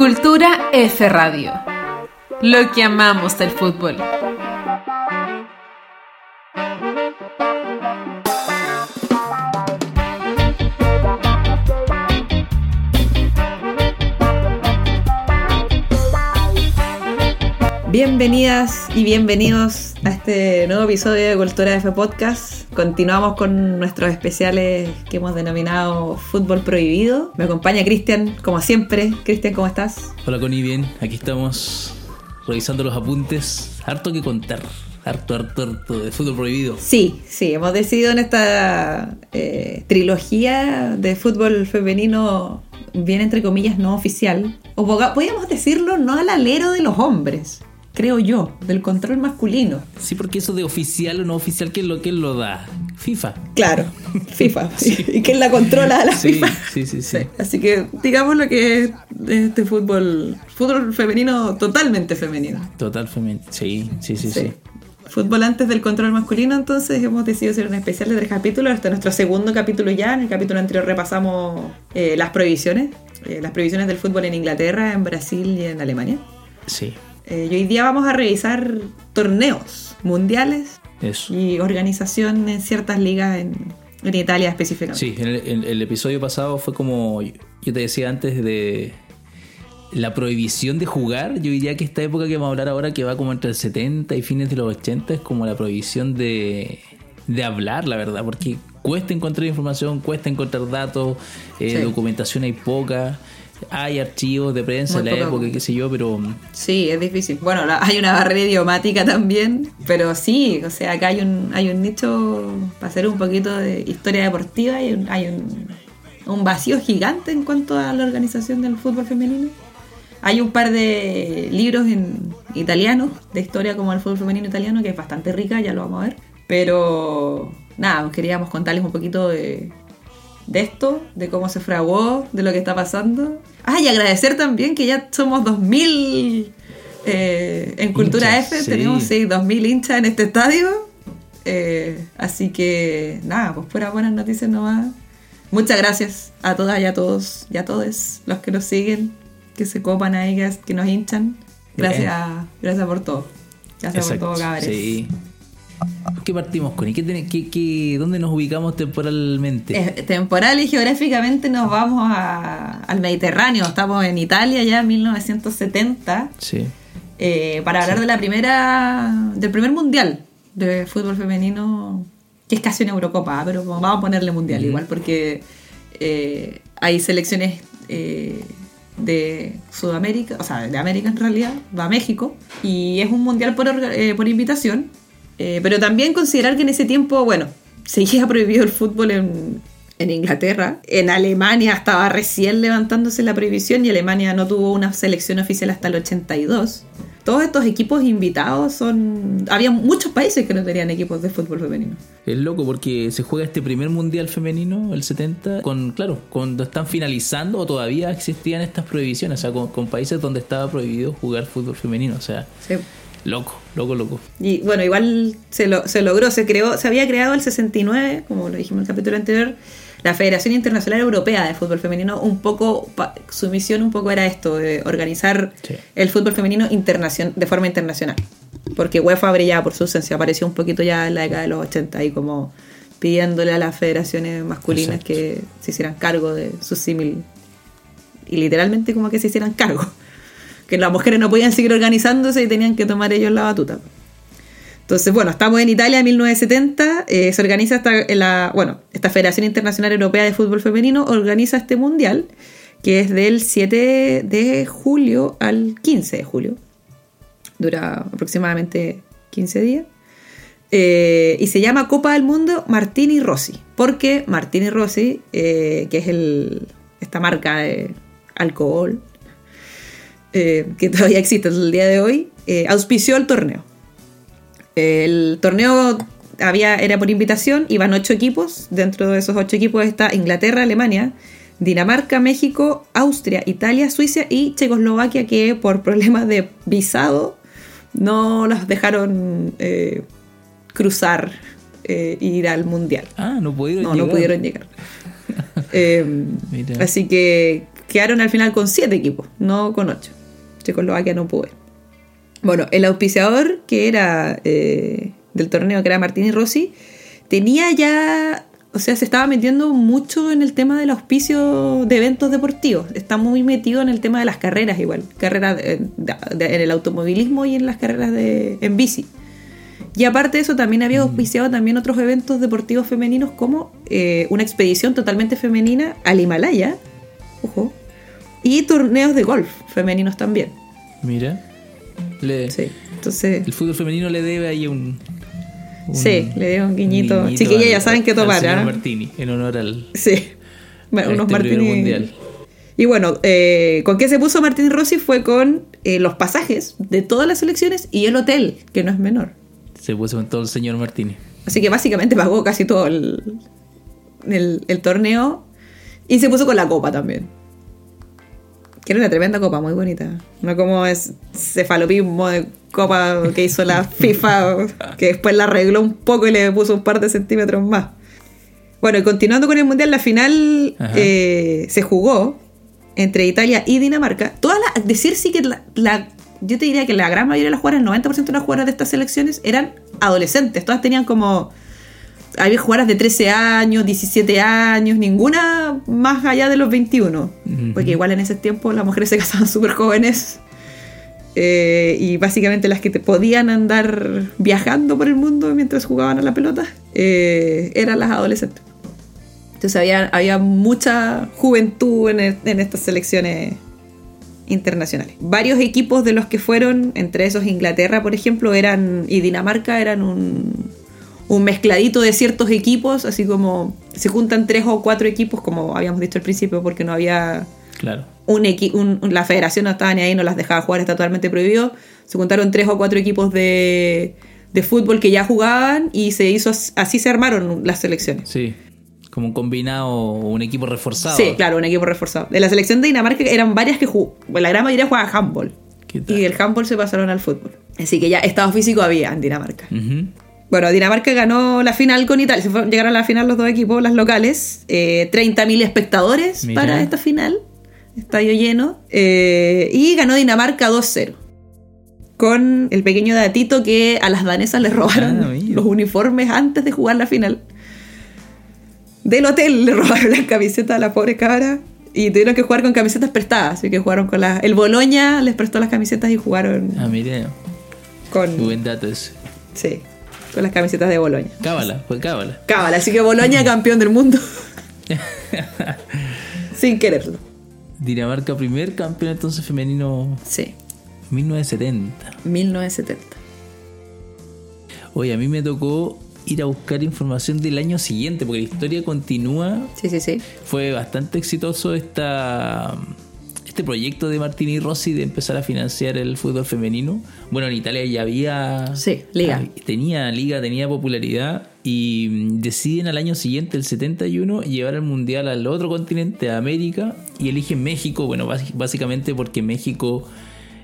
Cultura F Radio. Lo que amamos del fútbol. Bienvenidas y bienvenidos a este nuevo episodio de Cultura F Podcast. Continuamos con nuestros especiales que hemos denominado Fútbol Prohibido. Me acompaña Cristian, como siempre. Cristian, ¿cómo estás? Hola Connie, bien. Aquí estamos revisando los apuntes. Harto que contar. Harto, harto, harto de fútbol prohibido. Sí, sí, hemos decidido en esta eh, trilogía de fútbol femenino, bien entre comillas, no oficial, o podríamos decirlo no al alero de los hombres creo yo, del control masculino. Sí, porque eso de oficial o no oficial, ¿qué es lo que lo da? FIFA. Claro, FIFA. ¿Y quién la controla a la FIFA? Sí, sí, sí, Así que digamos lo que es este fútbol, fútbol femenino totalmente femenino. Total femenino, sí, sí, sí, sí. Fútbol antes del control masculino, entonces hemos decidido hacer un especial de tres capítulos. Este es nuestro segundo capítulo ya. En el capítulo anterior repasamos eh, las prohibiciones, eh, las prohibiciones del fútbol en Inglaterra, en Brasil y en Alemania. Sí. Eh, y hoy día vamos a revisar torneos mundiales y organización en ciertas ligas en, Italia específicamente. Sí, en el, episodio pasado fue como yo te decía antes de la prohibición de jugar. Yo diría que esta época que vamos a hablar ahora, que va como entre el 70 y fines de los 80, es como la prohibición de, de hablar, la verdad, porque cuesta encontrar información, cuesta encontrar datos, eh, documentación hay poca hay archivos de prensa en la época, qué sé yo, pero... Sí, es difícil. Bueno, hay una barrera idiomática también, pero sí, o sea, acá hay un, hay un nicho para hacer un poquito de historia deportiva y hay un, un vacío gigante en cuanto a la organización del fútbol femenino. Hay un par de libros en italiano, de historia como el fútbol femenino italiano, que es bastante rica, ya lo vamos a ver. Pero nada, queríamos contarles un poquito de, de esto, de cómo se fraguó, de lo que está pasando. Ah, y agradecer también que ya somos 2000 eh, en Cultura F, tenemos sí, 2000 hinchas en este estadio. Eh, así que nada, pues fuera buenas noticias nomás. Muchas gracias a todas y a todos y a todos los que nos siguen, que se copan ahí, que nos hinchan. Gracias, gracias por todo. Gracias por todo, cabres. Sí. ¿Qué partimos con? ¿Y qué, qué, qué, dónde nos ubicamos temporalmente? Eh, temporal y geográficamente nos vamos al Mediterráneo. Estamos en Italia ya en 1970. Sí. Eh, para hablar de la primera del primer mundial de fútbol femenino, que es casi una Eurocopa, pero vamos a ponerle mundial igual, porque eh, hay selecciones de Sudamérica, o sea, de América en realidad, va a México, y es un mundial por, por invitación eh, pero también considerar que en ese tiempo, bueno, seguía prohibido el fútbol en, Inglaterra. En Alemania estaba recién levantándose la prohibición y Alemania no tuvo una selección oficial hasta el 82. Todos estos equipos invitados son... Había muchos países que no tenían equipos de fútbol femenino. Es loco porque se juega este primer mundial femenino, el 70, con, claro, cuando están finalizando o todavía existían estas prohibiciones, o sea, con, países donde estaba prohibido jugar fútbol femenino, o sea... Loco, loco, loco. Y bueno, igual se, lo, se logró, se creó, se había creado el 69, como lo dijimos en el capítulo anterior, la Federación Internacional Europea de Fútbol Femenino, un poco, su misión un poco era esto, de organizar el fútbol femenino de forma internacional. Porque UEFA brillaba por su ausencia, apareció un poquito ya en la década de los 80 y como pidiéndole a las federaciones masculinas que se hicieran cargo de su símil. Y literalmente como que se hicieran cargo que las mujeres no podían seguir organizándose y tenían que tomar ellos la batuta. Entonces, bueno, estamos en Italia en 1970, eh, se organiza esta, la, bueno, esta Federación Internacional Europea de Fútbol Femenino organiza este mundial, que es del 7 de julio al 15 de julio. Dura aproximadamente 15 días. Eh, y se llama Copa del Mundo Martini Rossi, porque Martini Rossi, eh, que es el, esta marca de alcohol, eh, que todavía existe hasta el día de hoy, eh, auspició el torneo. El torneo había, era por invitación, iban ocho equipos, dentro de esos ocho equipos está Inglaterra, Alemania, Dinamarca, México, Austria, Italia, Suiza y Checoslovaquia, que por problemas de visado no los dejaron eh, cruzar e ir al mundial. Ah, no pudieron no, No pudieron llegar. así que quedaron al final con siete equipos, no con ocho. Checoslovaquia no pudo. ir. Bueno, el auspiciador que era eh, del torneo, que era Martini Rossi, tenía ya, o sea, se estaba metiendo mucho en el tema del auspicio de eventos deportivos. Está muy metido en el tema de las carreras igual, carreras de- en el automovilismo y en las carreras de, en bici. Y aparte de eso, también había auspiciado también otros eventos deportivos femeninos como eh, una expedición totalmente femenina al Himalaya, ojo, y torneos de golf femeninos también. Mira. Le- Sí, entonces, El fútbol femenino le debe ahí un. un- sí, le dio un guiñito. al- ya saben tomar, señor ¿ah? Martini, en honor al. Sí, bueno, unos este Martini. mundial. Y bueno, eh, ¿con qué se puso Martín Rossi? Fue con eh, los pasajes de todas las selecciones y el hotel, que no es menor. Se puso con todo el señor Martini. Así que básicamente pagó casi todo el, el, el torneo y se puso con la copa también. Que era una tremenda copa, muy bonita. No como es cefalopismo de copa que hizo la FIFA, que después la arregló un poco y le puso un par de centímetros más. Bueno, y continuando con el mundial, la final eh, se jugó entre Italia y Dinamarca. Todas las, decir sí que la, la- yo te diría que la gran mayoría de las jugadoras, el 90% de las jugadoras de estas selecciones eran adolescentes. Todas tenían como había jugadoras de 13 años, 17 años, ninguna más allá de los 21. Ujú. Porque igual en ese tiempo las mujeres se casaban súper jóvenes. eh, y básicamente las que te podían andar viajando por el mundo mientras jugaban a la pelota eh, eran las adolescentes. Entonces había, había mucha juventud en, e- en estas selecciones internacionales. Varios equipos de los que fueron, entre esos Inglaterra, por ejemplo, eran y Dinamarca eran un, un mezcladito de ciertos equipos, así como se juntan tres o cuatro equipos, como habíamos dicho al principio, porque no había Claro. un un- la federación no estaba ni ahí, no las dejaba jugar, está totalmente prohibido. Se juntaron tres o cuatro equipos de, de fútbol que ya jugaban y se hizo as- así se armaron las selecciones. Sí. Como un combinado, un equipo reforzado. Sí, claro, un equipo reforzado. De la selección de Dinamarca eran varias que jugaban, la gran mayoría jugaba handball. Y del handball se pasaron al fútbol. Así que ya estado físico había en Dinamarca. Bueno, Dinamarca ganó la final con Italia. Se fueron- llegaron a la final los dos equipos, las locales. Eh, 30.000 espectadores Mira. para esta final. Estadio lleno. Eh, y ganó Dinamarca 2-0. Con el pequeño datito que a las danesas les robaron Ah, los uniformes antes de jugar la final. Del hotel le robaron las camisetas a la pobre cabra. Y tuvieron que jugar con camisetas prestadas. Así que jugaron con las. El Boloña les prestó las camisetas y jugaron Ah, mire. con. Buen dato ese. Sí, con las camisetas de Boloña. Cábala, fue cábala. Cábala, así que Boloña campeón del mundo. Sin quererlo. Dinamarca, primer campeón entonces femenino Sí, 1970. 1970. Oye, a mí me tocó ir a buscar información del año siguiente, porque la historia continúa. Sí, sí, sí. Fue bastante exitoso esta, este proyecto de Martini Rossi de empezar a financiar el fútbol femenino. Bueno, en Italia ya había... Sí, liga. hab- Tenía liga, tenía popularidad y mm, deciden al año siguiente, el 71, llevar el mundial al otro continente, a América, y eligen México, bueno, bás- básicamente porque México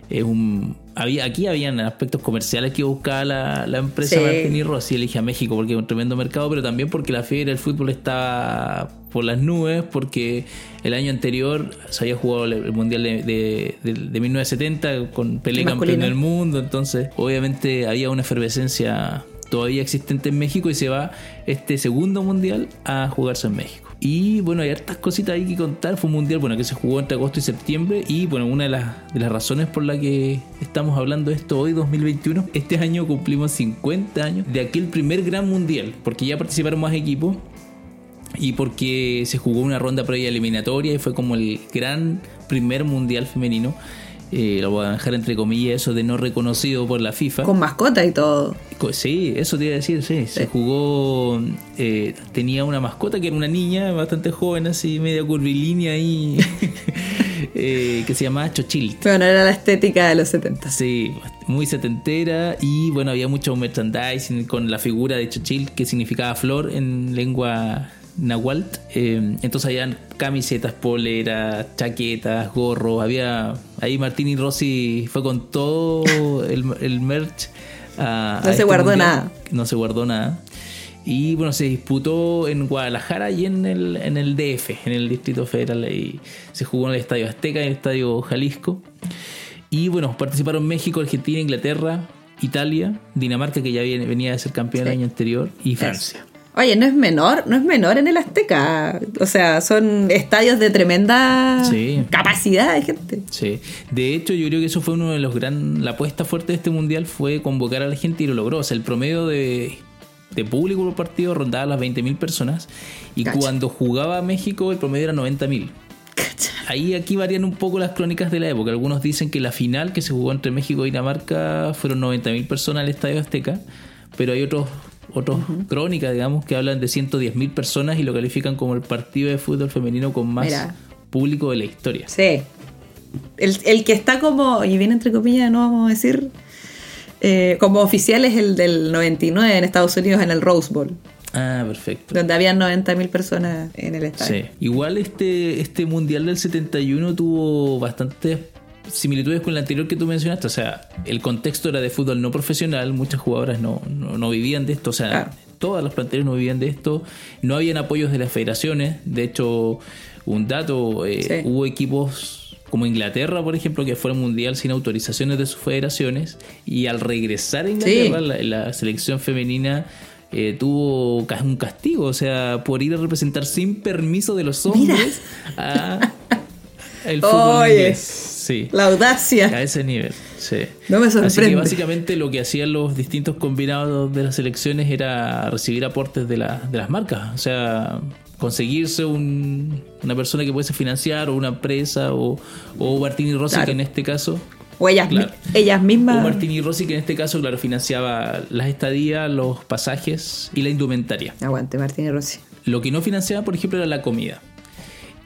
es un... Había, aquí habían aspectos comerciales que buscaba la, la empresa Sí. Martini Rossi, elige a México porque es un tremendo mercado, pero también porque la fiebre del fútbol estaba por las nubes, porque el año anterior se había jugado el Mundial de, de- de- de 1970 con Pelé El campeón del mundo, entonces obviamente había una efervescencia todavía existente en México y se va este segundo mundial a jugarse en México. Y bueno, hay hartas cositas ahí que contar. Fue un mundial bueno, que se jugó entre agosto y septiembre. Y bueno, una de las, de las razones por la que estamos hablando de esto hoy, 2021, este año cumplimos 50 años de aquel primer gran mundial, porque ya participaron más equipos y porque se jugó una ronda previa eliminatoria y fue como el gran primer mundial femenino. Eh, lo voy a dejar entre comillas eso de no reconocido por la FIFA. Con mascota y todo. Sí, eso te iba a decir, sí. Se Sí. jugó, eh, tenía una mascota que era una niña bastante joven, así media curvilínea ahí, eh, que se llamaba Chochilt. Pero no era la estética de los 70. Sí, muy setentera y bueno, había mucho merchandising con la figura de Chochil que significaba flor en lengua nahualt. Eh, entonces habían camisetas, poleras, chaquetas, gorros, había... Ahí Martini Rossi fue con todo el, el merch. a- No a se guardó mundial. nada. No se guardó nada. Y bueno, se disputó en Guadalajara y en el, en el DF, en el Distrito Federal. Y se jugó en el Estadio Azteca y en el Estadio Jalisco. Y bueno, participaron México, Argentina, Inglaterra, Italia, Dinamarca, que ya venía de ser campeón el año anterior, y Francia. Oye, no es menor, no es menor en el Azteca. O sea, son estadios de tremenda capacidad de gente. Sí. De hecho, yo creo que eso fue uno de los gran. La apuesta fuerte de este mundial fue convocar a la gente y lo logró. O sea, el promedio de, público por partido rondaba las 20.000 personas. Y cuando jugaba México, el promedio era 90.000. Ahí aquí varían un poco las crónicas de la época. Algunos dicen que la final que se jugó entre México y Dinamarca fueron 90.000 personas al Estadio Azteca, pero hay otros otros crónicas, digamos, que hablan de 110.000 personas y lo califican como el partido de fútbol femenino con más público de la historia. Sí. El, que está como, y viene entre comillas, no vamos a decir, eh, como oficial es el del 99 en Estados Unidos en el Rose Bowl. Ah, perfecto. Donde había 90.000 personas en el estadio. Sí. Igual este, este Mundial del 71 tuvo bastantes similitudes con el anterior que tú mencionaste. O sea, el contexto era de fútbol no profesional, muchas jugadoras no, no, vivían de esto. O sea, todas las planteles no vivían de esto. No habían apoyos de las federaciones. De hecho, un dato, eh, hubo equipos como Inglaterra, por ejemplo, que fueron mundial sin autorizaciones de sus federaciones. Y al regresar a Inglaterra, la, selección femenina eh, tuvo un castigo, o sea, por ir a representar sin permiso de los hombres a el fútbol inglés. La audacia. A ese nivel, sí. No me sorprende. Así que básicamente lo que hacían los distintos combinados de las elecciones era recibir aportes de, de las marcas. O sea, conseguirse una persona que pudiese financiar, o una empresa, o, o Martini Rossi, que en este caso. O ellas, ellas mismas. O Martini Rossi, que en este caso, claro, financiaba las estadías, los pasajes y la indumentaria. Aguante, Martini Rossi. Lo que no financiaba, por ejemplo, era la comida.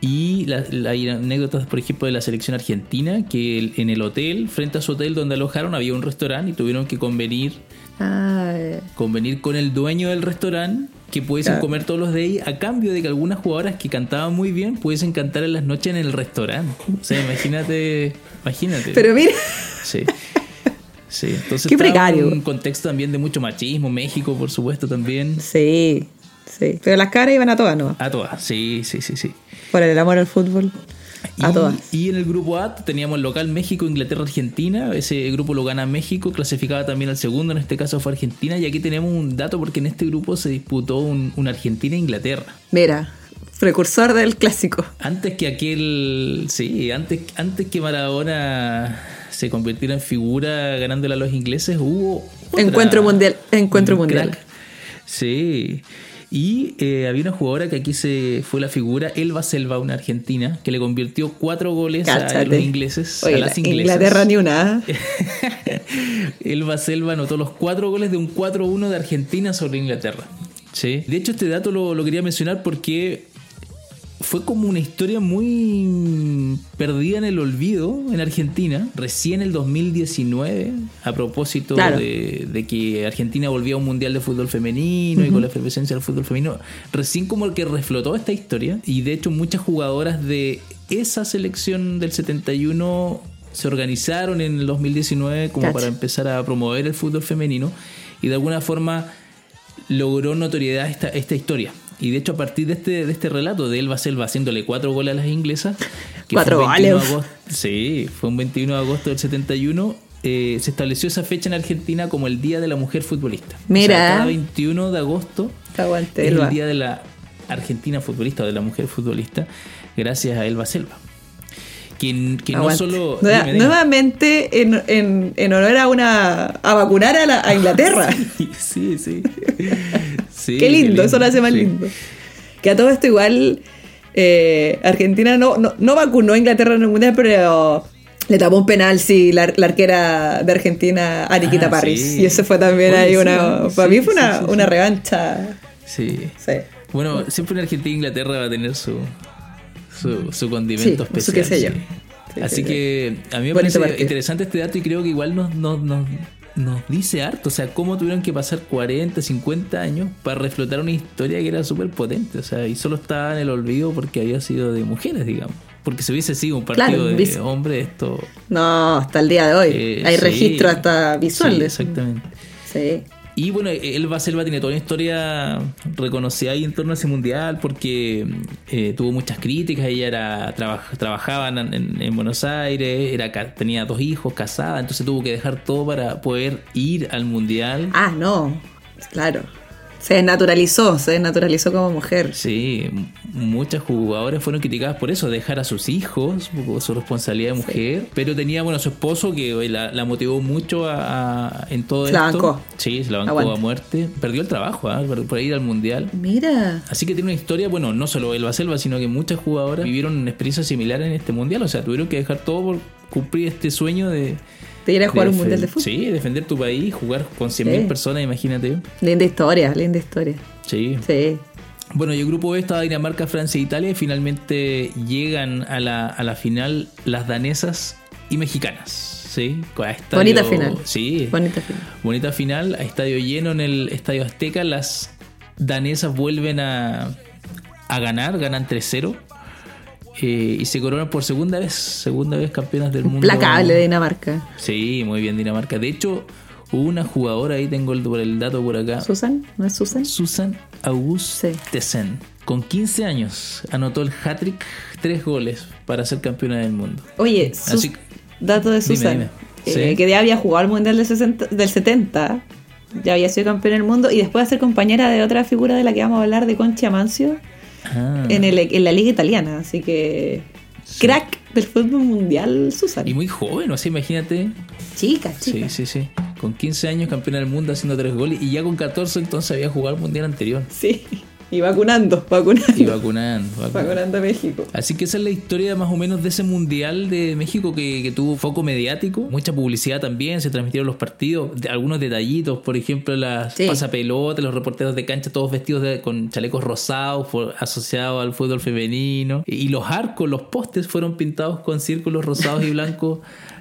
Y la, hay anécdotas, por ejemplo, de la selección argentina, que en el hotel, frente a su hotel donde alojaron, había un restaurante y tuvieron que convenir, convenir con el dueño del restaurante que pudiesen comer todos los de ahí a cambio de que algunas jugadoras que cantaban muy bien pudiesen cantar en las noches en el restaurante. O sea, imagínate, imagínate. Pero mira. Sí. Sí, entonces Qué precario. un contexto también de mucho machismo, México, por supuesto, también. Sí, sí. Pero las caras iban a todas, ¿no? A todas, sí, sí, sí, sí. Por el amor al fútbol. A y, todas. Y en el grupo A teníamos el local México, Inglaterra, Argentina. Ese grupo lo gana México, clasificaba también al segundo, en este caso fue Argentina. Y aquí tenemos un dato porque en este grupo se disputó un, Argentina-Inglaterra. Mira, precursor del clásico. Antes que aquel. Sí, antes, antes que Maradona se convirtiera en figura ganándole a los ingleses, hubo. encuentro mundial. Encuentro mundial. Sí. Y eh, había una jugadora que aquí se fue la figura, Elba Selva, una argentina, que le convirtió cuatro goles a los ingleses. a las inglesas. Inglaterra ni una. Elba Selva anotó los cuatro goles de un 4-1 de Argentina sobre Inglaterra. Sí. De hecho, este dato lo, lo quería mencionar porque fue como una historia muy perdida en el olvido en Argentina. Recién el 2019, a propósito de, que Argentina volvía a un mundial de fútbol femenino y con la efervescencia del fútbol femenino, recién como el que reflotó esta historia. Y de hecho, muchas jugadoras de esa selección del 71 se organizaron en el 2019 como para empezar a promover el fútbol femenino y de alguna forma logró notoriedad esta, esta historia. Y de hecho, a partir de este, de este relato de Elba Selva haciéndole cuatro goles a las inglesas, que cuatro goles. Sí, fue un 21 de agosto del 71. Eh, se estableció esa fecha en Argentina como el Día de la Mujer Futbolista. Mira. O cada 21 de agosto es el Día de la Argentina Futbolista o de la Mujer Futbolista, gracias a Elba Selva. Que, que no solo. Nuevamente, en, en, en, honor a una. a vacunar a, la, a Inglaterra. sí, sí. Qué lindo, eso lo hace más lindo. Que a todo esto igual eh, Argentina no, no, vacunó a Inglaterra en el Mundial, pero le tapó un penal, sí, la, arquera de Argentina, Ariquita ah, Parris. Y eso fue también ahí una... para mí fue una, una revancha. Sí. Bueno, siempre en Argentina e Inglaterra va a tener su, su, condimento especial. Qué sé yo. Así que a mí me parece interesante este dato y creo que igual nos, nos, nos dice harto. O sea, cómo tuvieron que pasar 40, 50 años para reflotar una historia que era súper potente. O sea, y solo estaba en el olvido porque había sido de mujeres, digamos. Porque si hubiese sido un partido de hombres, esto. No, hasta el día de hoy. Eh, Hay registro hasta visual Exactamente. Sí. Y bueno, Elba Selva tiene toda una historia reconocida ahí en torno a ese mundial porque eh, tuvo muchas críticas. Ella era traba- trabajaba en, en Buenos Aires, era, tenía dos hijos, casada, entonces tuvo que dejar todo para poder ir al mundial. Ah, no. Claro. Se desnaturalizó, se desnaturalizó como mujer. Sí, muchas jugadoras fueron criticadas por eso, dejar a sus hijos, por su responsabilidad de mujer. Pero tenía, bueno, su esposo que la, la motivó mucho a, a- en todo Se la esto. bancó. Sí, se la bancó Aguante. a muerte. Perdió el trabajo ¿ah? por, por ir al mundial. Mira. Así que tiene una historia, bueno, no solo Elba Selva, sino que muchas jugadoras vivieron una experiencia similar en este mundial. O sea, tuvieron que dejar todo por cumplir este sueño de. Te ir a jugar de un mundial de fútbol. Sí, defender tu país, jugar con 100.000 Sí. personas, imagínate. Linda historia, linda historia. Sí. Sí. Bueno, y el grupo B estaba Dinamarca, Francia e Italia y finalmente llegan a la, a la final las danesas y mexicanas. Sí, estadio- Bonita final. Sí, Bonita final. bonita final, a estadio lleno en el Estadio Azteca. Las danesas vuelven a, a ganar, ganan 3-0 eh, y se coronan por segunda vez, segunda vez campeonas del mundo. Implacable de Dinamarca. Sí, muy bien Dinamarca. De hecho, hubo una jugadora, ahí tengo el, el dato por acá. ¿Susan? ¿No es Susan? Susan Augustensen. Con 15 años anotó el hat-trick, tres goles para ser campeona del mundo. Oye, Así- dato de Dime, Susan. dime. eh, Sí. que ya había jugado al Mundial del, 60 del 70. Ya había sido campeona del mundo. Y después de ser compañera de otra figura de la que vamos a hablar, de Concha Mancio, Ah. en, el- en la Liga Italiana. Así que. Crack del fútbol mundial, Susan. Y muy joven, o sea, imagínate. Chica, Sí, chica. sí, sí. Con 15 años campeona del mundo haciendo tres goles y ya con 14 entonces había jugado el mundial anterior. Sí. Y vacunando, vacunando. Y vacunando, vacunando. Vacunando a México. Así que esa es la historia más o menos de ese mundial de México que, que tuvo foco mediático, mucha publicidad también, se transmitieron los partidos, de- algunos detallitos, por ejemplo las Sí. pasapelotas, los reporteros de cancha todos vestidos de- con chalecos rosados asociados al fútbol femenino y, y los arcos, los postes fueron pintados con círculos rosados y blancos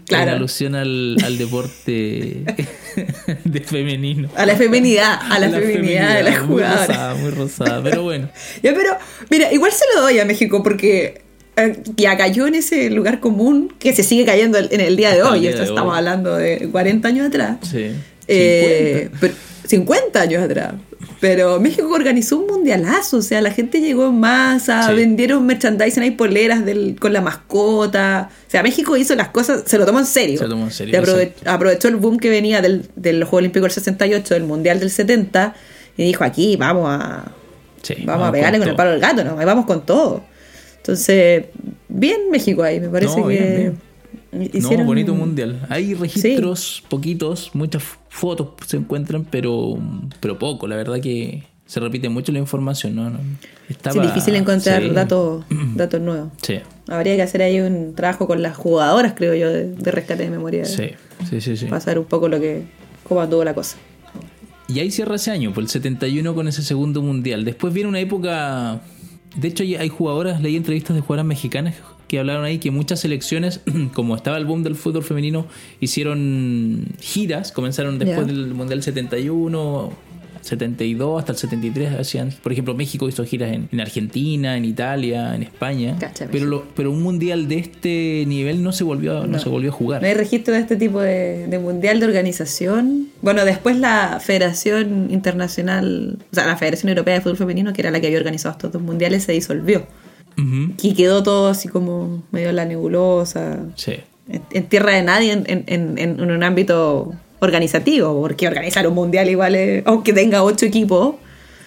Claro. en alusión al, al deporte de femenino. A la feminidad, a la, feminidad, de las muy jugadoras. rosada, muy rosada, pero bueno. Ya, pero, mira, igual se lo doy a México porque eh, ya cayó en ese lugar común que se sigue cayendo en el día de Hasta hoy. día Esto de estamos hoy. hablando de 40 años atrás. Sí. Eh, 50. pero- 50 años atrás. Pero México organizó un mundialazo, o sea, la gente llegó en masa, Sí. vendieron merchandising, hay poleras del, con la mascota. O sea, México hizo las cosas, se lo tomó en serio. Se lo tomó en serio, aprove- aprovechó el boom que venía del, de los Juegos Olímpicos del 68, del Mundial del 70, y dijo, aquí vamos a, Sí, vamos, a pegarle con, el palo al gato, ¿no? Ahí vamos con todo. Entonces, bien México ahí, me parece No, que bien, hicieron No, bonito mundial. Hay registros, poquitos, muchas fotos se encuentran, pero, pero poco. La verdad que se repite mucho la información. ¿no? Estaba- Sí, difícil encontrar sí. datos, datos nuevos. Sí, Habría que hacer ahí un trabajo con las jugadoras, creo yo, de, de rescate de memoria. sí, sí, sí. saber un poco lo que, cómo anduvo la cosa. Y ahí cierra ese año, por el 71 con ese segundo mundial. Después viene una época. De hecho, hay jugadoras, leí entrevistas de jugadoras mexicanas que hablaron ahí que muchas selecciones, como estaba el boom del fútbol femenino, hicieron giras. Comenzaron después del mundial 71, 72 hasta el 73. Hacían, por ejemplo, México hizo giras en, en Argentina, en Italia, en España. Pero, lo- pero un mundial de este nivel no se volvió, no. No. se volvió a jugar. No hay registro de este tipo de, de mundial de organización. Bueno, después la Federación Internacional, o sea, la Federación Europea de Fútbol Femenino, que era la que había organizado estos dos mundiales, se disolvió. Ujú. Y quedó todo así como medio en la nebulosa, Sí. en, en tierra de nadie, en, en- en- un ámbito organizativo, porque organizar un mundial igual es, aunque tenga ocho equipos,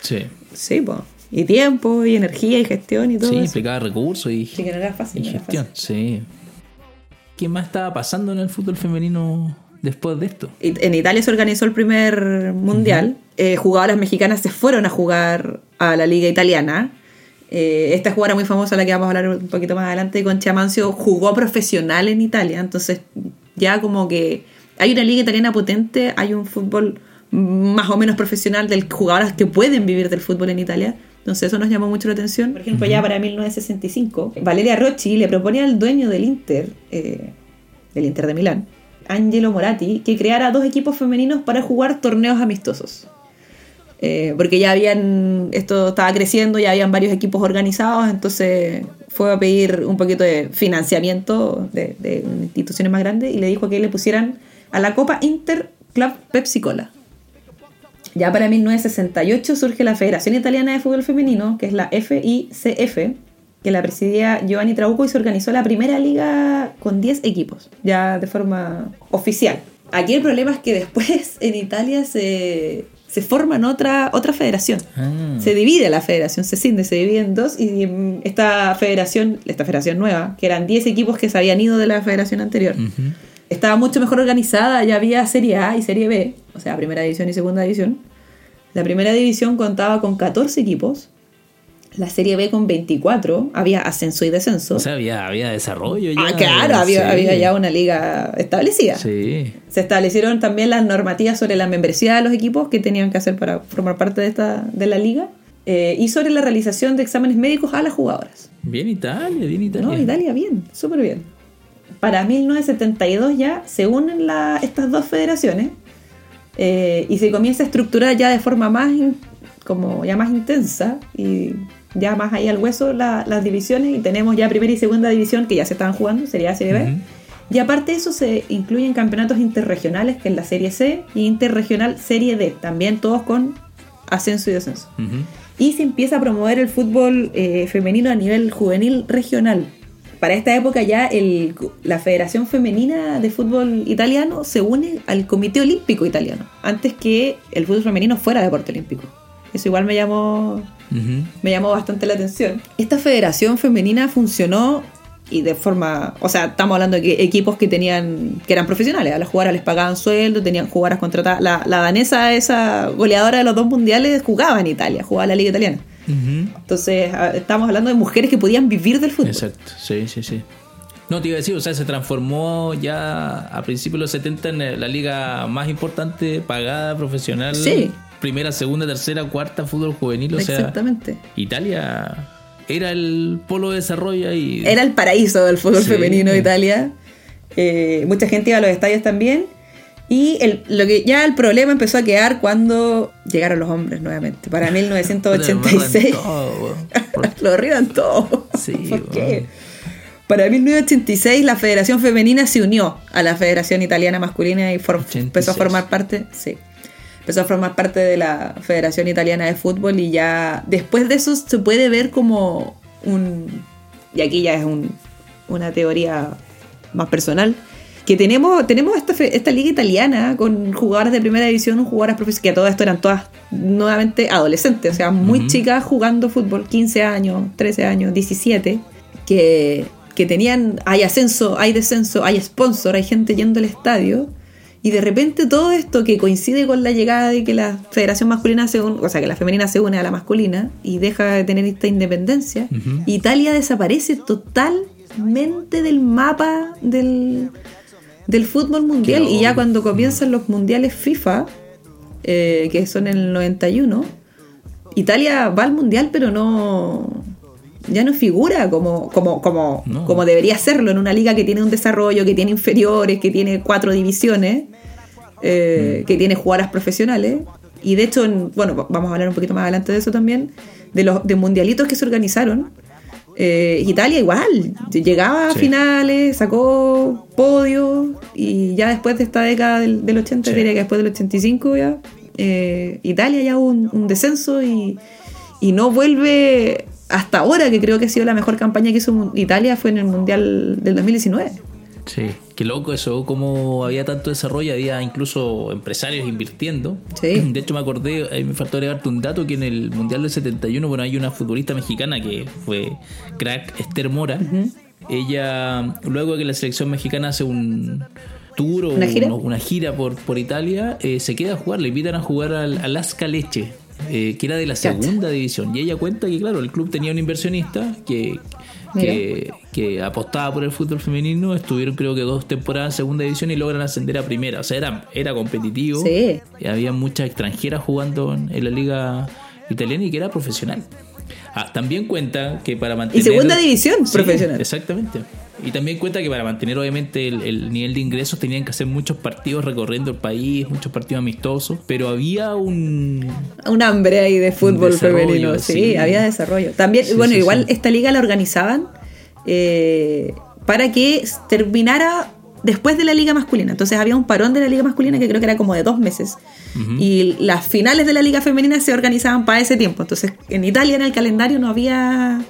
Sí. sí, pues, y tiempo, y energía, y gestión, y todo Sí, eso. implicaba recursos y Sí, que no era fácil. Y no gestión, fácil. sí. ¿Qué más estaba pasando en el fútbol femenino después de esto? En Italia se organizó el primer mundial. Eh, jugadoras mexicanas se fueron a jugar a la liga italiana. Eh, esta jugadora muy famosa, la que vamos a hablar un poquito más adelante, con Chamancio, jugó profesional en Italia. Entonces, ya como que hay una liga italiana potente, hay un fútbol más o menos profesional de jugadoras que pueden vivir del fútbol en Italia. Entonces eso nos llamó mucho la atención. Por ejemplo, ya para 1965, Valeria Rocci le propone al dueño del Inter, eh, del Inter de Milán, Angelo Moratti, que creara dos equipos femeninos para jugar torneos amistosos. Eh, porque ya habían, esto estaba creciendo, ya habían varios equipos organizados, entonces fue a pedir un poquito de financiamiento de, instituciones más grandes y le dijo que le pusieran a la Copa Inter Club Pepsi Cola. Ya para 1968 surge la Federación Italiana de Fútbol Femenino, que es la FICF, que la presidía Giovanni Trauco y se organizó la primera liga con 10 equipos, ya de forma oficial. Aquí el problema es que después en Italia se, se forman otra, otra federación. Ah. Se divide la federación, se cinde, se divide en dos y esta federación, esta federación nueva, que eran 10 equipos que se habían ido de la federación anterior, estaba mucho mejor organizada, ya había Serie A y Serie B, o sea, primera división y segunda división. La primera división contaba con 14 equipos, la Serie B con 24, había ascenso y descenso. O sea, había, había desarrollo ya. ah, claro, había, Sí. había ya una liga establecida. Sí. Se establecieron también las normativas sobre la membresía de los equipos que tenían que hacer para formar parte de, esta, de la liga eh, y sobre la realización de exámenes médicos a las jugadoras. Bien Italia, bien Italia. No, Italia bien, súper bien. Para 1972 ya se unen la- estas dos federaciones eh, y se comienza a estructurar ya de forma más, como ya más intensa y ya más ahí al hueso la- las divisiones y tenemos ya primera y segunda división que ya se estaban jugando, sería Serie B. Y aparte de eso se incluyen campeonatos interregionales que es la Serie C y interregional Serie D, también todos con ascenso y descenso y se empieza a promover el fútbol eh, femenino a nivel juvenil regional. Para esta época ya el- la Federación Femenina de Fútbol Italiano se une al Comité Olímpico Italiano, antes que el fútbol femenino fuera deporte olímpico. Eso igual me llamó, Me llamó bastante la atención. Esta federación femenina funcionó y de forma, o sea, estamos hablando de que equipos que tenían, que eran profesionales, a las jugadoras les pagaban sueldo, tenían jugadoras contratadas. La, la danesa, esa goleadora de los dos mundiales, jugaba en Italia, jugaba en la liga italiana. Entonces, estamos hablando de mujeres que podían vivir del fútbol. Exacto, sí, sí, sí. No, te iba a decir, o sea, se transformó ya a principios de los 70 en la liga más importante, pagada, profesional. Sí. Primera, segunda, tercera, cuarta, fútbol juvenil. O sea, Exactamente. Italia era el polo de desarrollo y Era el paraíso del fútbol Sí. femenino de Italia. Eh, mucha gente iba a los estadios también. Y el, lo que ya el problema empezó a quedar cuando llegaron los hombres nuevamente. Para 1986. Todo, por- lo arriban todo. Sí, ¿Por qué? Para 1986 la Federación Femenina se unió a la Federación Italiana Masculina y for- 86. empezó a formar parte, sí, empezó a formar parte de la Federación Italiana de Fútbol y ya después de eso se puede ver como un, y aquí ya es un- una teoría más personal, que tenemos, tenemos esta, esta liga italiana con jugadoras de primera división, jugadoras profesionales, que a todo esto eran todas nuevamente adolescentes, o sea, muy chicas jugando fútbol, 15 años, 13 años, 17, que, que tenían, hay ascenso, hay descenso, hay sponsor, hay gente yendo al estadio. Y de repente todo esto que coincide con la llegada de que la federación masculina se une, o sea, que la femenina se une a la masculina y deja de tener esta independencia. Italia desaparece totalmente del mapa del, del fútbol mundial. Y ya cuando comienzan los mundiales FIFA, eh, que son en el 91, Italia va al mundial, pero no. Ya no figura como, como, como, No. como debería serlo en una liga que tiene un desarrollo, que tiene inferiores, que tiene cuatro divisiones, eh, que tiene jugadoras profesionales. Y de hecho, en- bueno, vamos a hablar un poquito más adelante de eso también, de los de mundialitos que se organizaron. eh, Italia igual, llegaba a finales, sacó podio y ya después de esta década del, del 80, Sí. diría que después del 85 ya, eh, Italia ya hubo un, un descenso y, y no vuelve hasta ahora, que creo que ha sido la mejor campaña que hizo Italia fue en el Mundial del 2019. Sí, qué loco eso, como había tanto desarrollo, había incluso empresarios invirtiendo. Sí. De hecho, me acordé, me faltó agregarte un dato, que en el Mundial del 71, bueno, hay una futbolista mexicana que fue crack, Esther Mora. Ella, luego de que la selección mexicana hace un tour o ¿Una gira? un- una gira por, por Italia, eh, se queda a jugar, le invitan a jugar al Alaska Leche. Eh, que era de la Cacha. segunda división y ella cuenta que claro el club tenía un inversionista que, que, que apostaba por el fútbol femenino, estuvieron creo que dos temporadas en segunda división y logran ascender a primera. O sea, era, era competitivo. Sí. Y había muchas extranjeras jugando en, en la liga italiana y que era profesional. Ah, también cuenta que para mantener... segunda división profesional. Exactamente. Y también cuenta que para mantener obviamente el, el nivel de ingresos tenían que hacer muchos partidos recorriendo el país, muchos partidos amistosos, pero había un... Un hambre ahí de fútbol femenino. Sí, sí. había desarrollo. También, Sí, bueno, sí, igual esta liga la organizaban eh, para que terminara después de la liga masculina. Entonces había un parón de la liga masculina que creo que era como de dos meses. Y las finales de la liga femenina se organizaban para ese tiempo. Entonces en Italia en el calendario no había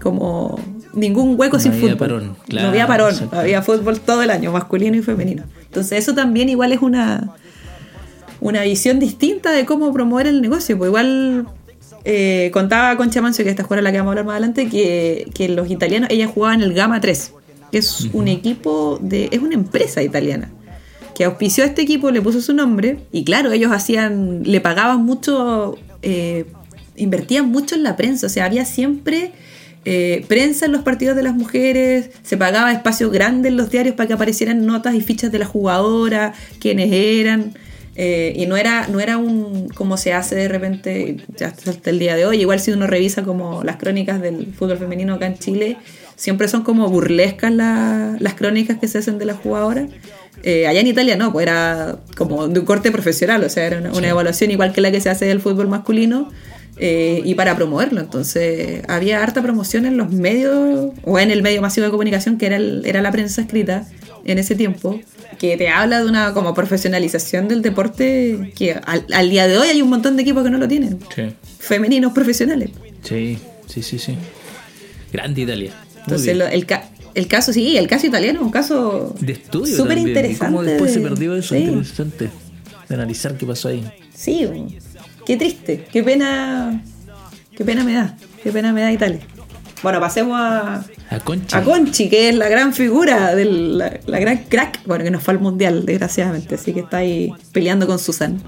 como ningún hueco sin había fútbol. parón, no había parón, había fútbol todo el año, masculino y femenino. Entonces eso también igual es una, una visión distinta de cómo promover el negocio. Pues igual eh, contaba con Chamancio, que esta jugadora la que vamos a hablar más adelante, que, que los italianos, ella jugaba en el Gama 3, que es un equipo de. es una empresa italiana. Que auspició a este equipo, le puso su nombre, y claro, ellos hacían. le pagaban mucho. eh, invertían mucho en la prensa, o sea, había siempre. Eh, prensa en los partidos de las mujeres, se pagaba espacio grande en los diarios para que aparecieran notas y fichas de la jugadora, quiénes eran. Eh, y no era, no era un como se hace de repente ya hasta el día de hoy. Igual si uno revisa como las crónicas del fútbol femenino acá en Chile, siempre son como burlescas la- las crónicas que se hacen de las jugadoras. Eh, allá en Italia no, pues era como de un corte profesional, o sea, era una, una evaluación igual que la que se hace del fútbol masculino. Eh, y para promoverlo, entonces había harta promoción en los medios o en el medio masivo de comunicación que era, el- era la prensa escrita en ese tiempo, que te habla de una como profesionalización del deporte que al, al día de hoy hay un montón de equipos que no lo tienen, Sí, femeninos profesionales. sí, sí, sí. sí. Grande Italia. Muy Entonces lo- el, ca- el caso, sí, el caso italiano es un caso de estudio súper interesante. cómo después se de- perdió eso, sí. interesante. De analizar qué pasó ahí. Sí, qué triste, qué pena, qué pena me da, qué pena me da Italia. Bueno, pasemos a, A Concha. a Conchi, que es la gran figura, de la, la gran crack, bueno, que nos fue al mundial, desgraciadamente, así que está ahí peleando con Susan.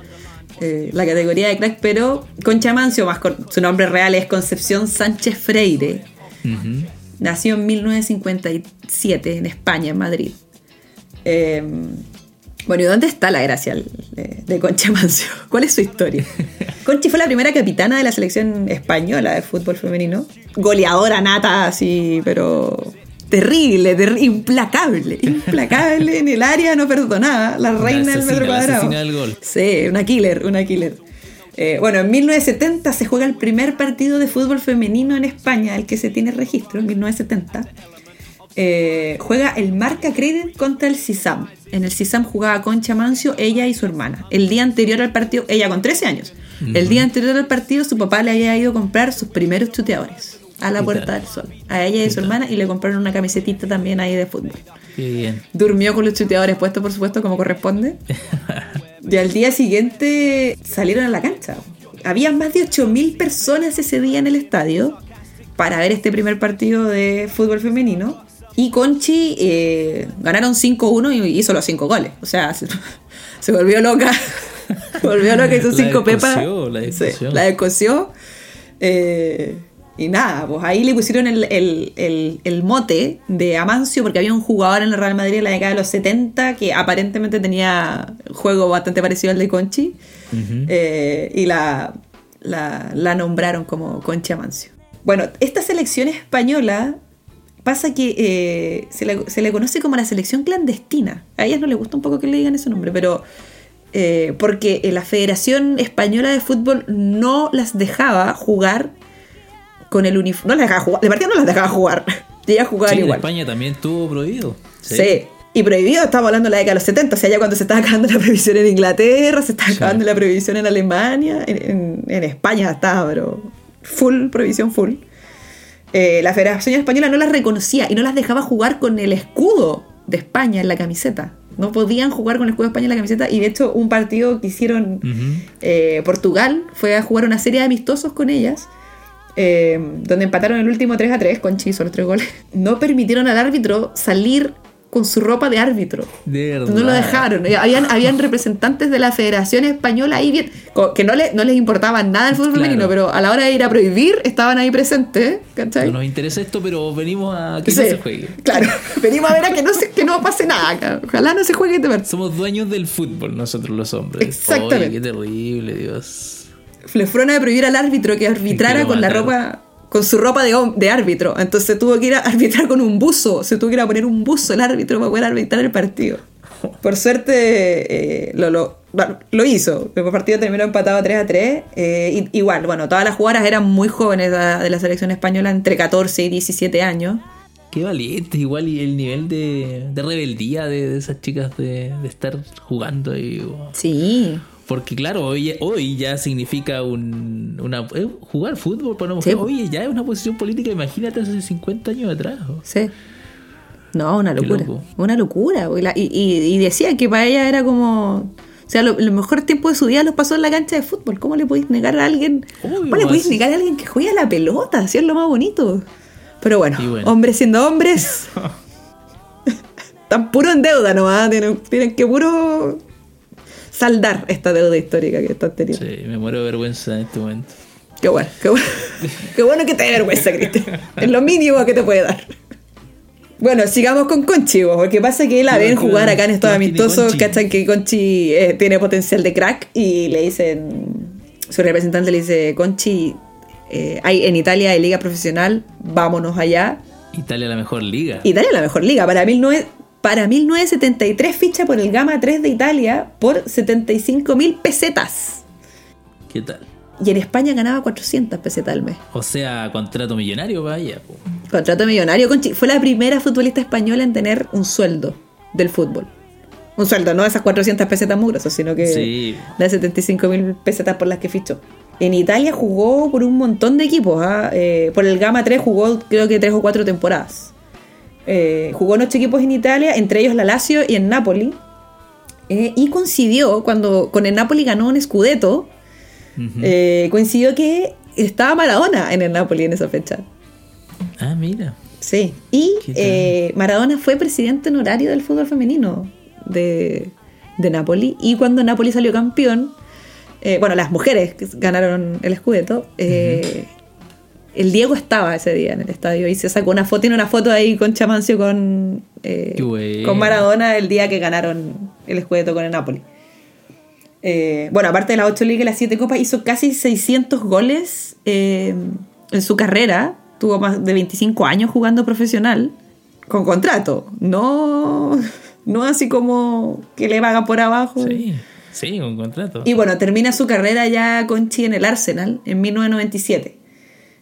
eh, la categoría de crack, pero Concha Mancio, más con- su nombre real es Concepción Sánchez Freire, Ujú. Nació en 1957 en España, en Madrid. Eh, bueno, ¿y dónde está la gracia de, Concha Mancio? ¿Cuál es su historia? Conchi fue la primera capitana de la selección española de fútbol femenino. Goleadora nata, así, pero terrible, terri- implacable, implacable en el área, no perdonaba. La reina del metro cuadrado. del gol. Sí, una killer, una killer. Eh, bueno, en 1970 se juega el primer partido de fútbol femenino en España, el que se tiene registro, en 1970. Eh, juega el Marca Credit contra el CISAM. En el CISAM jugaba Concha Mancio, ella y su hermana. El día anterior al partido, ella con 13 años, el día anterior al partido su papá le había ido a comprar sus primeros chuteadores a la ¿Qué Puerta tal? del Sol. A ella y su hermana y le compraron una camisetita también ahí de fútbol. Qué bien. Durmió con los chuteadores puestos, por supuesto, como corresponde. Y al día siguiente salieron a la cancha. Había más de 8.000 personas ese día en el estadio para ver este primer partido de fútbol femenino. Y Conchi eh, ganaron 5-1 y hizo los 5 goles. O sea, se, se volvió loca. se volvió loca, hizo La 5 pepas. descoció, la Sí, descoció. la descoció. Eh, y nada, pues ahí le pusieron el, el- el- el mote de Amancio porque había un jugador en el Real Madrid en la década de los 70 que aparentemente tenía un juego bastante parecido al de Conchi. Eh, y la, la, la nombraron como Conchi Amancio. Bueno, esta selección española pasa que eh, se, le, se le conoce como la selección clandestina. A ellas no les gusta un poco que le digan ese nombre, pero eh, porque eh, la Federación Española de Fútbol no las dejaba jugar con el uniforme. No las dejaba jugar, de partida no las dejaba jugar. Ellas jugaban Sí, en igual. España también estuvo prohibido. Sí. Y prohibido, estamos hablando de la década de los 70, o sea, ya cuando se estaba acabando la prohibición en Inglaterra, se estaba Sí. acabando la prohibición en Alemania, en, en- en España estaba, pero full, prohibición full. Eh, la Federación Española no las reconocía y no las dejaba jugar con el escudo de España en la camiseta. No podían jugar con el escudo de España en la camiseta y de hecho un partido que hicieron eh, Portugal fue a jugar una serie de amistosos con ellas, eh, donde empataron el último 3 a 3 con Chi, los tres goles. No permitieron al árbitro salir con su ropa de árbitro. De verdad. No lo dejaron. Eh, Habían, habían representantes de la Federación Española ahí bien, que no, le- no les importaba nada el fútbol Claro. femenino, pero a la hora de ir a prohibir estaban ahí presentes. ¿cachai? No nos interesa esto, pero venimos a que Sí, no se juegue. Claro, venimos a ver a que no, se- que no pase nada acá. Ojalá no se juegue de verdad. Somos dueños del fútbol, nosotros los hombres. Exactamente. Qué terrible, Dios. le fueron a prohibir al árbitro que arbitrara con la ropa con su ropa de, de árbitro entonces tuvo que ir a arbitrar con un buzo se tuvo que ir a poner un buzo el árbitro para poder arbitrar el partido por suerte eh, lo, lo, lo hizo el partido terminó empatado 3 a 3 eh, y- igual bueno todas las jugadoras eran muy jóvenes de, de la selección española entre 14 y 17 años qué valiente, igual y el nivel de, de rebeldía de, de esas chicas de, de estar jugando wow. Sí. Porque claro, hoy, hoy ya significa un, una, eh, jugar fútbol para una Sí. mujer. Oye, ya es una posición política, imagínate hace 50 años atrás. Sí. No, una locura. Una locura. Y, y- decía que para ella era como. O sea, lo- el mejor tiempo de su vida los pasó en la cancha de fútbol. ¿Cómo le podéis negar a alguien? Obvio, ¿Cómo le podéis negar a alguien que juega la pelota? Si es lo más bonito. Pero bueno, hombres siendo hombres. están puro en deuda nomás. Tienen, tienen que puro saldar esta deuda histórica que están teniendo. Sí, me muero de vergüenza en este momento. Qué bueno, qué bueno. qué bueno que te dé vergüenza, Cristian. Es lo mínimo que te puede dar. Bueno, sigamos con Conchi, vos, porque pasa que la ¿Qué ven jugar acá en estos amistosos, cachan que Conchi eh, tiene potencial de crack y le dicen, su representante le dice, Conchi, eh, hay en Italia hay liga profesional, vámonos allá. Italia la mejor liga. Italia es la mejor liga, para 19, para 1973 ficha por el Gama 3 de Italia por 75 mil pesetas. ¿Qué tal? Y en España ganaba 400 pesetas al mes. O sea, contrato millonario, vaya. po. Contrato millonario. Conchi fue la primera futbolista española en tener un sueldo del fútbol. Un sueldo, no esas 400 pesetas mugrosas, sino que Sí. las 75 mil pesetas por las que fichó. En Italia jugó por un montón de equipos. ¿ah? Eh, por el Gama 3 jugó creo que tres o cuatro temporadas. Eh, jugó en ocho equipos en Italia, entre ellos la Lazio y en Napoli. Eh, y coincidió cuando con el Napoli ganó un Scudetto. Eh, coincidió que estaba Maradona en el Napoli en esa fecha. Ah, mira. Sí, y Maradona fue presidente honorario del fútbol femenino de, de Napoli. Y cuando Napoli salió campeón, bueno, las mujeres ganaron el Scudetto, el Diego estaba ese día en el estadio y se sacó una foto, tiene una foto ahí con Chamancio con, eh, con Maradona el día que ganaron el Scudetto con el Napoli. Eh, bueno, aparte de las 8 ligas y las 7 copas, hizo casi 600 goles eh, en su carrera. Tuvo más de 25 años jugando profesional con contrato. No, no así como que le pagan por abajo. Sí, sí, con contrato. Y bueno, termina su carrera ya con Chi en el Arsenal en 1997.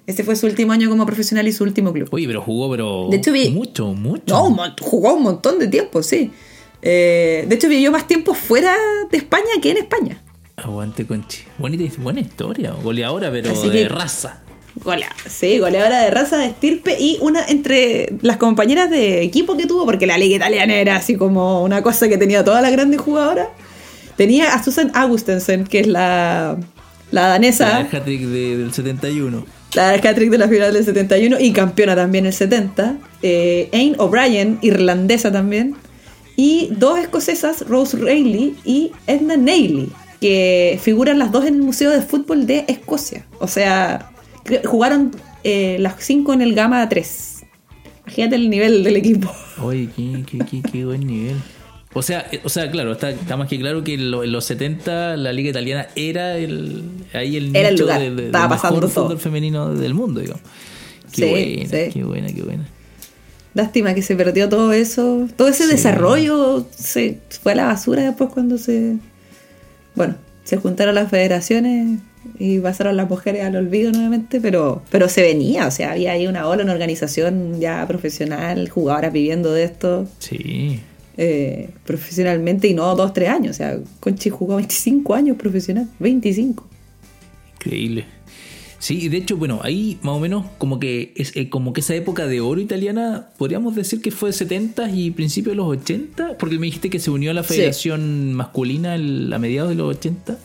Este fue su último año como profesional y su último club. Oye, pero jugó, pero. De hecho, vi- Mucho, mucho. No, un jugó un montón de tiempo, sí. Eh, de hecho, vivió más tiempo fuera de España que en España. Aguante, Conchi. Bonita, buena historia. Goleadora, pero Así de que- raza. Golea, sí, goleadora de raza de estirpe y una entre las compañeras de equipo que tuvo, porque la liga italiana era así como una cosa que tenía todas las grandes jugadoras. Tenía a Susan Augustensen, que es la, la danesa, El hat-trick de- del 71. La hat-trick de la final del 71 y campeona también el 70. Eh, O'Brien, irlandesa también. Y dos escocesas, Rose Rayleigh y Edna Neiley, que figuran las dos en el Museo de Fútbol de Escocia. O sea, jugaron eh, las cinco en el Gama 3. Imagínate el nivel del equipo. Oye, qué, qué, qué, qué buen nivel. O sea, eh, o sea, claro, está, está más que claro que en, lo- en los 70 la liga italiana era el ahí el Era el nicho lugar, de- de- estaba pasando mejor todo. fútbol femenino del mundo, digamos. Qué Sí, buena, sí. qué buena, qué buena. Lástima que se perdió todo eso. Todo ese Sí. desarrollo se fue a la basura después cuando se. Bueno, se juntaron las federaciones y pasaron las mujeres al olvido nuevamente, pero, pero se venía, o sea, había ahí una ola, una organización ya profesional, jugadoras viviendo de esto Sí. Eh, profesionalmente y no dos, tres años. O sea, Conchi jugó 25 años profesional, 25. Increíble. Sí, y de hecho, bueno, ahí más o menos como que es eh, como que esa época de oro italiana, podríamos decir que fue de 70 y principios de los 80, porque me dijiste que se unió a la Sí. federación masculina el- a mediados de los 80.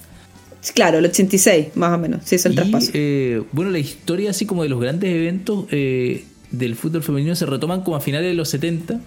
Claro, el 86, más o menos, se hizo el Y, traspaso. eh, bueno, la historia así como de los grandes eventos eh, del fútbol femenino se retoman como a finales de los 70.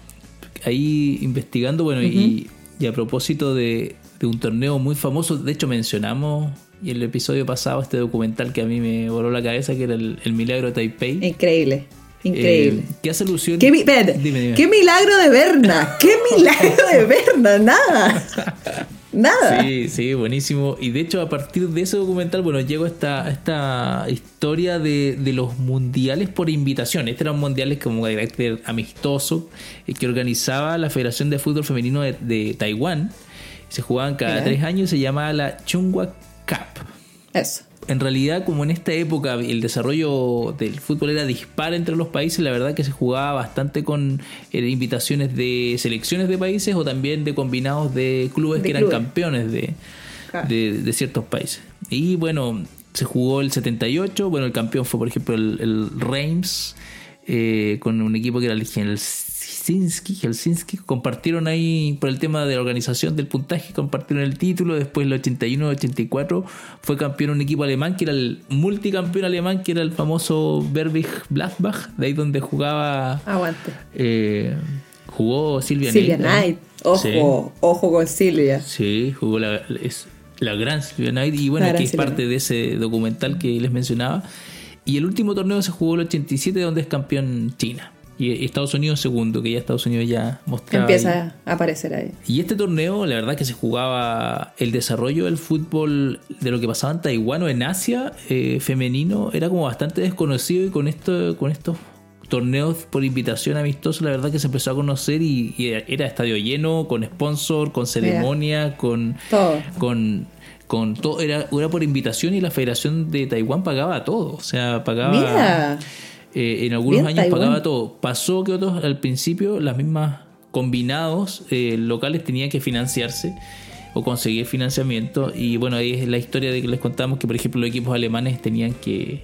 Ahí investigando, bueno, y, y a propósito de, de un torneo muy famoso, de hecho mencionamos y en el episodio pasado este documental que a mí me voló la cabeza, que era el, el Milagro de Taipei. Increíble, increíble. Eh, que hace alusión... ¿Qué, mi- espérate, Dime, dime. ¿Qué milagro de Berna? ¿Qué milagro de Berna? Nada. Nada. Sí, sí, buenísimo. Y de hecho, a partir de ese documental, bueno, llegó esta, esta historia de, de los mundiales por invitación. Estos eran mundiales como de carácter amistoso eh, que organizaba la Federación de Fútbol Femenino de, de Taiwán. Se jugaban cada tres años y se llamaba la Chungwa Cup. Eso. En realidad, como en esta época el desarrollo del fútbol era dispar entre los países, la verdad que se jugaba bastante con eh, invitaciones de selecciones de países o también de combinados de clubes De que eran campeones de, Claro. de, de ciertos países. Y bueno, se jugó el 78, bueno, el campeón fue por ejemplo el, el Reims, eh, con un equipo que era el Helsinki, Helsinki, compartieron ahí por el tema de la organización del puntaje, compartieron el título, después el 81-84 fue campeón un equipo alemán que era el multicampeón alemán, que era el famoso Berbig Gladbach, de ahí donde jugaba, Aguante. eh, jugó Silvia, Silvia Knight. Knight. Ojo, Sí. ojo con Silvia. Sí, jugó la, es la gran Silvia Knight y bueno, que es Silvia parte de ese documental que les mencionaba. Y el último torneo se jugó el 87 donde es campeón China. Y Estados Unidos segundo, que ya Estados Unidos ya mostraba. ahí. Empieza a aparecer ahí. Y este torneo, la verdad que se jugaba el desarrollo del fútbol de lo que pasaba en Taiwán o en Asia eh, femenino, era como bastante desconocido y con esto, con estos torneos por invitación amistosa, la verdad que se empezó a conocer y, y era estadio lleno, con sponsor, con ceremonia, con Todo. con con todo era, era por invitación y la Federación de Taiwán pagaba todo, o sea, pagaba Mira. Eh, en algunos Bien, años Taiwán. pagaba todo. Pasó que otros al principio las mismas combinados eh, locales tenían que financiarse o conseguir financiamiento y bueno, ahí es la historia de que les contamos que por ejemplo los equipos alemanes tenían que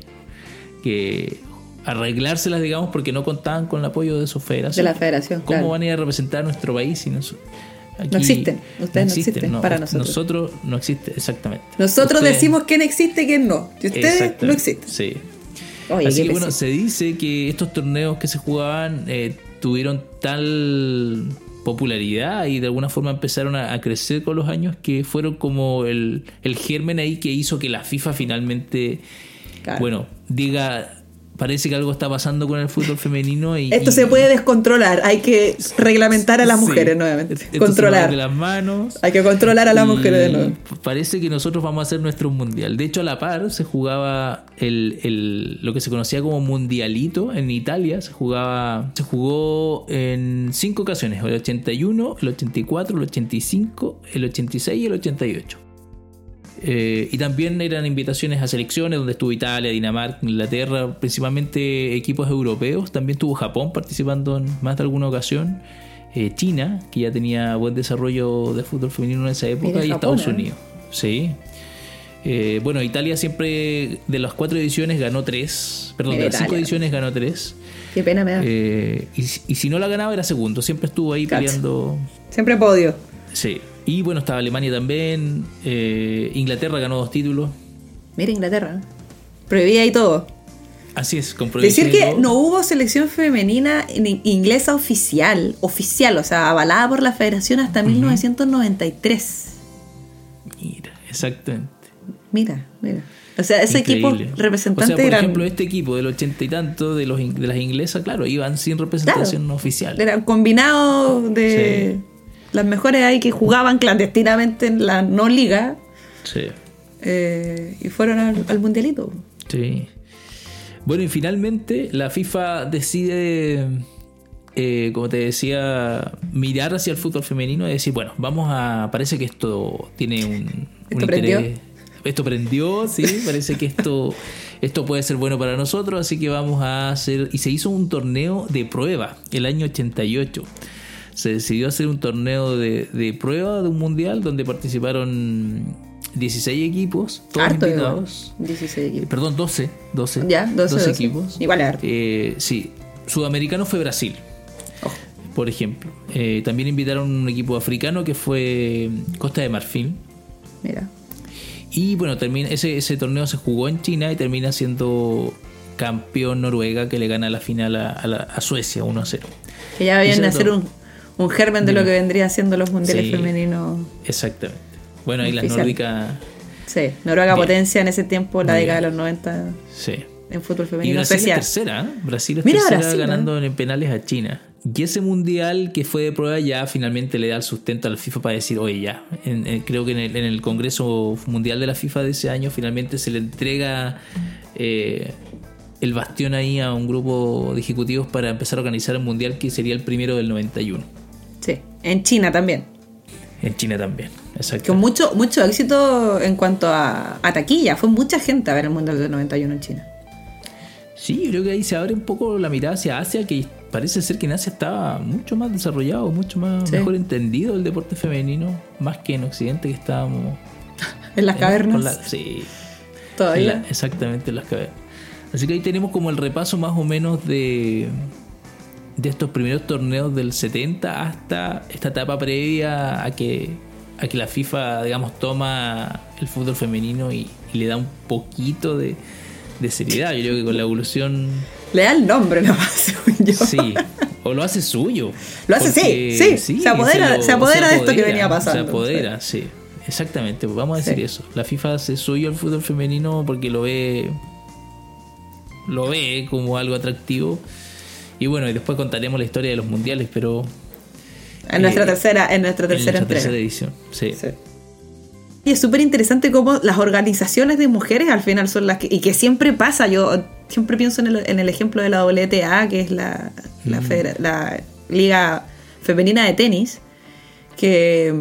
que arreglárselas digamos porque no contaban con el apoyo de su federación. De la federación, ¿Cómo claro. van a ir a representar a nuestro país si no, aquí No existen. Ustedes no existen para nosotros. Nosotros no existe, exactamente. Nosotros Ustedes- decimos quién existe y quién no. Y ustedes no existen. Sí. Oye, Así que bueno, se dice que estos torneos que se jugaban eh, tuvieron tal popularidad y de alguna forma empezaron a, a crecer con los años que fueron como el, el germen ahí que hizo que la FIFA finalmente, Claro. bueno, diga, parece que algo está pasando con el fútbol femenino y... Esto y- se puede descontrolar. Hay que reglamentar a las Sí. mujeres nuevamente. Controlar. las manos. Hay que controlar a las mujeres de nuevo. Parece que nosotros vamos a hacer nuestro mundial. De hecho, a la par se jugaba el, el- lo que se conocía como mundialito en Italia. Se jugaba, se jugó en cinco ocasiones: el 81, el 84, el 85, el 86 y el 88. Eh, y también eran invitaciones a selecciones donde estuvo Italia, Dinamarca, Inglaterra, principalmente equipos europeos. También estuvo Japón participando en más de alguna ocasión. Eh, China, que ya tenía buen desarrollo de fútbol femenino en esa época, y Japón, Estados ¿eh? Unidos. Sí. Eh, bueno, Italia siempre de las cuatro ediciones ganó tres. Perdón, Mira, de las cinco ediciones ganó tres. Qué pena me da. Eh, y, si- y si no la ganaba era segundo. Siempre estuvo ahí peleando. Siempre podio. Sí. Y bueno, estaba Alemania también. eh, Inglaterra ganó dos títulos. Mira Inglaterra. Prohibía y todo. Así es, con Decir que no hubo selección femenina en- inglesa oficial, oficial, o sea, avalada por la federación hasta 1993. Mira, exactamente. Mira, mira. O sea, ese equipo representante O sea, por eran, ejemplo, este equipo del ochenta y tanto de, los, de las inglesas, claro, iban sin representación oficial. eran combinados de las mejores ahí que jugaban clandestinamente en la no liga Sí. eh, y fueron al, al mundialito. Sí. Bueno, y finalmente la FIFA decide, eh, como te decía, mirar hacia el fútbol femenino y decir, bueno, vamos a. Parece que esto tiene un, un ¿Esto prendió? Esto prendió, sí, parece que esto, esto puede ser bueno para nosotros, así que vamos a hacer. Y se hizo un torneo de prueba el año 88. Se decidió hacer un torneo de, de prueba de un mundial donde participaron 16 equipos, todos Harto, invitados. 16 Eh, equipos. Perdón, 12. 12, Ya, 12, 12. equipos. Igual es harto. Eh, sí, sudamericano fue Brasil, Ojo. por ejemplo. Eh, también invitaron un equipo africano que fue Costa de Marfil. Mira. Y bueno, termina, ese, ese torneo se jugó en China y termina siendo campeón Noruega que le gana la final a, a la- a Suecia 1 a 0. Que ya vayan a Ese hacer un, un germen de lo que vendrían siendo los mundiales Sí. femeninos. Exactamente. Bueno, ahí las nórdicas, Sí, Noruega Bien. potencia en ese tiempo, la Muy década de los 90 sí. en fútbol Y femenino. Brasil especial. es tercera, ¿eh? Brasil es Mira, tercera Brasil, ¿eh? ganando en penales a China. Y ese mundial que fue de prueba ya finalmente le da el sustento a la FIFA para decir, oye, ya, en- en- creo que en el, en el Congreso Mundial de la FIFA de ese año finalmente se le entrega eh, el bastión ahí a un grupo de ejecutivos para empezar a organizar el mundial que sería el primero del 91. En China también. En China también, exacto. Con mucho, mucho éxito en cuanto a, a taquilla. Fue mucha gente a ver el Mundial del 91 en China. Sí, yo creo que ahí se abre un poco la mirada hacia Asia, que parece ser que en Asia estaba mucho más desarrollado, mucho más Sí. mejor entendido el deporte femenino, más que en Occidente que estábamos En las en- cavernas. la- sí, Todavía. en la- exactamente en las cavernas. Así que ahí tenemos como el repaso más o menos de de estos primeros torneos del 70 hasta esta etapa previa a que a que la FIFA digamos toma el fútbol femenino y, y le da un poquito de, de seriedad. Yo creo que con la evolución Le da el nombre nomás, yo. Sí, o lo hace suyo. Lo hace, sí, sí, se apodera- se apodera de esto que venía pasando. Se apodera, sí. Exactamente, pues vamos a decir Sí. eso. La FIFA hace suyo el fútbol femenino porque lo ve lo ve como algo atractivo. Y bueno, y después contaremos la historia de los mundiales, pero En nuestra Eh, tercera, en nuestra en tercera nuestra entrega. tercera edición. Sí. Sí. Y es súper interesante cómo las organizaciones de mujeres al final son las que. Y que siempre pasa. Yo siempre pienso en el, en el ejemplo de la WTA, que es la, la, federa- la Liga Femenina de Tenis, que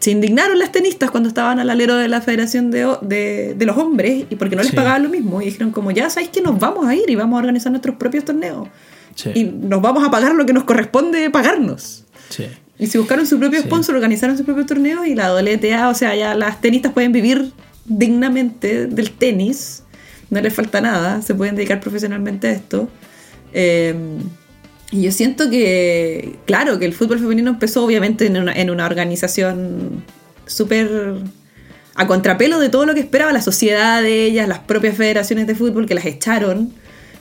se indignaron las tenistas cuando estaban al alero de la Federación de, de, de los Hombres y porque no les Sí. pagaban lo mismo. Y dijeron, como ya sabéis que nos vamos a ir y vamos a organizar nuestros propios torneos. Sí. Y nos vamos a pagar lo que nos corresponde pagarnos. sí. Y si buscaron su propio sponsor, organizaron su propio torneo y la WTA, o sea, ya las tenistas pueden vivir dignamente del tenis, no les falta nada, se pueden dedicar profesionalmente a esto. Eh, y yo siento que, claro, que el fútbol femenino empezó obviamente en una, en una organización súper a contrapelo de todo lo que esperaba la sociedad de ellas, las propias federaciones de fútbol que las echaron,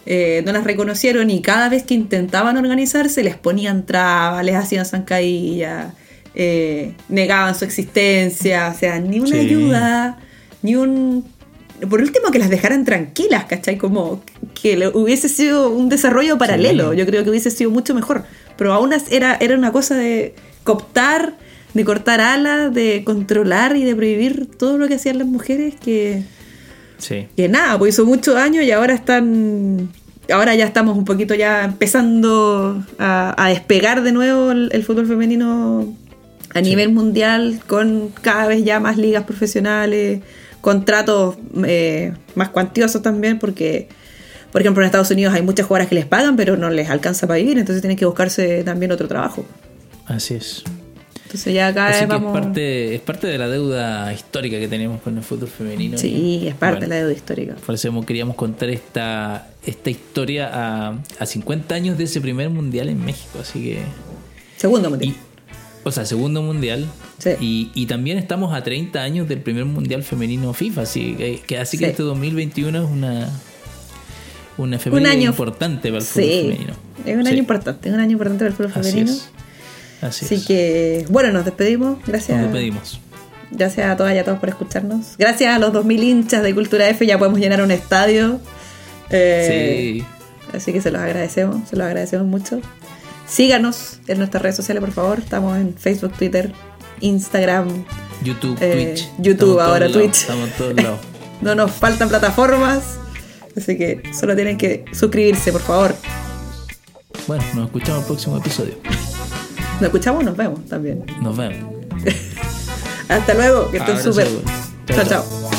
eh, no las reconocieron y cada vez que intentaban organizarse les ponían trabas, les hacían zancadillas, eh, negaban su existencia, o sea, ni una Sí. ayuda, ni un... Por último, que las dejaran tranquilas, ¿cachai? Como que hubiese sido un desarrollo paralelo, Sí. yo creo que hubiese sido mucho mejor, pero aún era, era una cosa de cooptar, de cortar alas, de controlar y de prohibir todo lo que hacían las mujeres que Sí. que nada, pues hizo muchos años y ahora están. Ahora ya estamos un poquito ya empezando a, a despegar de nuevo el, el fútbol femenino a Sí. nivel mundial con cada vez ya más ligas profesionales, contratos eh, más cuantiosos también, porque, por ejemplo, en Estados Unidos hay muchas jugadoras que les pagan, pero no les alcanza para vivir, entonces tienen que buscarse también otro trabajo. Así es. Entonces ya cada Así vez que vamos. es parte, es parte de la deuda histórica que tenemos con el fútbol femenino. Sí, es parte bueno, de la deuda histórica. Por eso queríamos contar esta, esta historia a, a 50 años de ese primer mundial en México. Así que. Segundo y- o sea, segundo mundial. Sí. Y, y también estamos a 30 años del primer mundial femenino FIFA. Así que, que- así que Sí. este 2021 es una. Una efeméride año- importante para el fútbol Sí, femenino. es un Sí, año importante, es un año importante para el fútbol Así femenino. es. Así, Así es. que, bueno, nos despedimos. Gracias. Nos despedimos. Gracias a todas y a todos por escucharnos. Gracias a los 2000 hinchas de Cultura F, ya podemos llenar un estadio. Eh, Sí. Así que se los agradecemos, se los agradecemos mucho. Síganos en nuestras redes sociales, por favor. Estamos en Facebook, Twitter, Instagram. YouTube, Eh, Twitch. YouTube, Estamos en ahora Twitch. Estamos en todos lados. No nos faltan plataformas. Así que solo tienen que suscribirse, por favor. Bueno, nos escuchamos el próximo episodio. Nos escuchamos nos vemos también. Nos vemos. Hasta luego, que estén Abrazo. súper. Chao. chao. chao.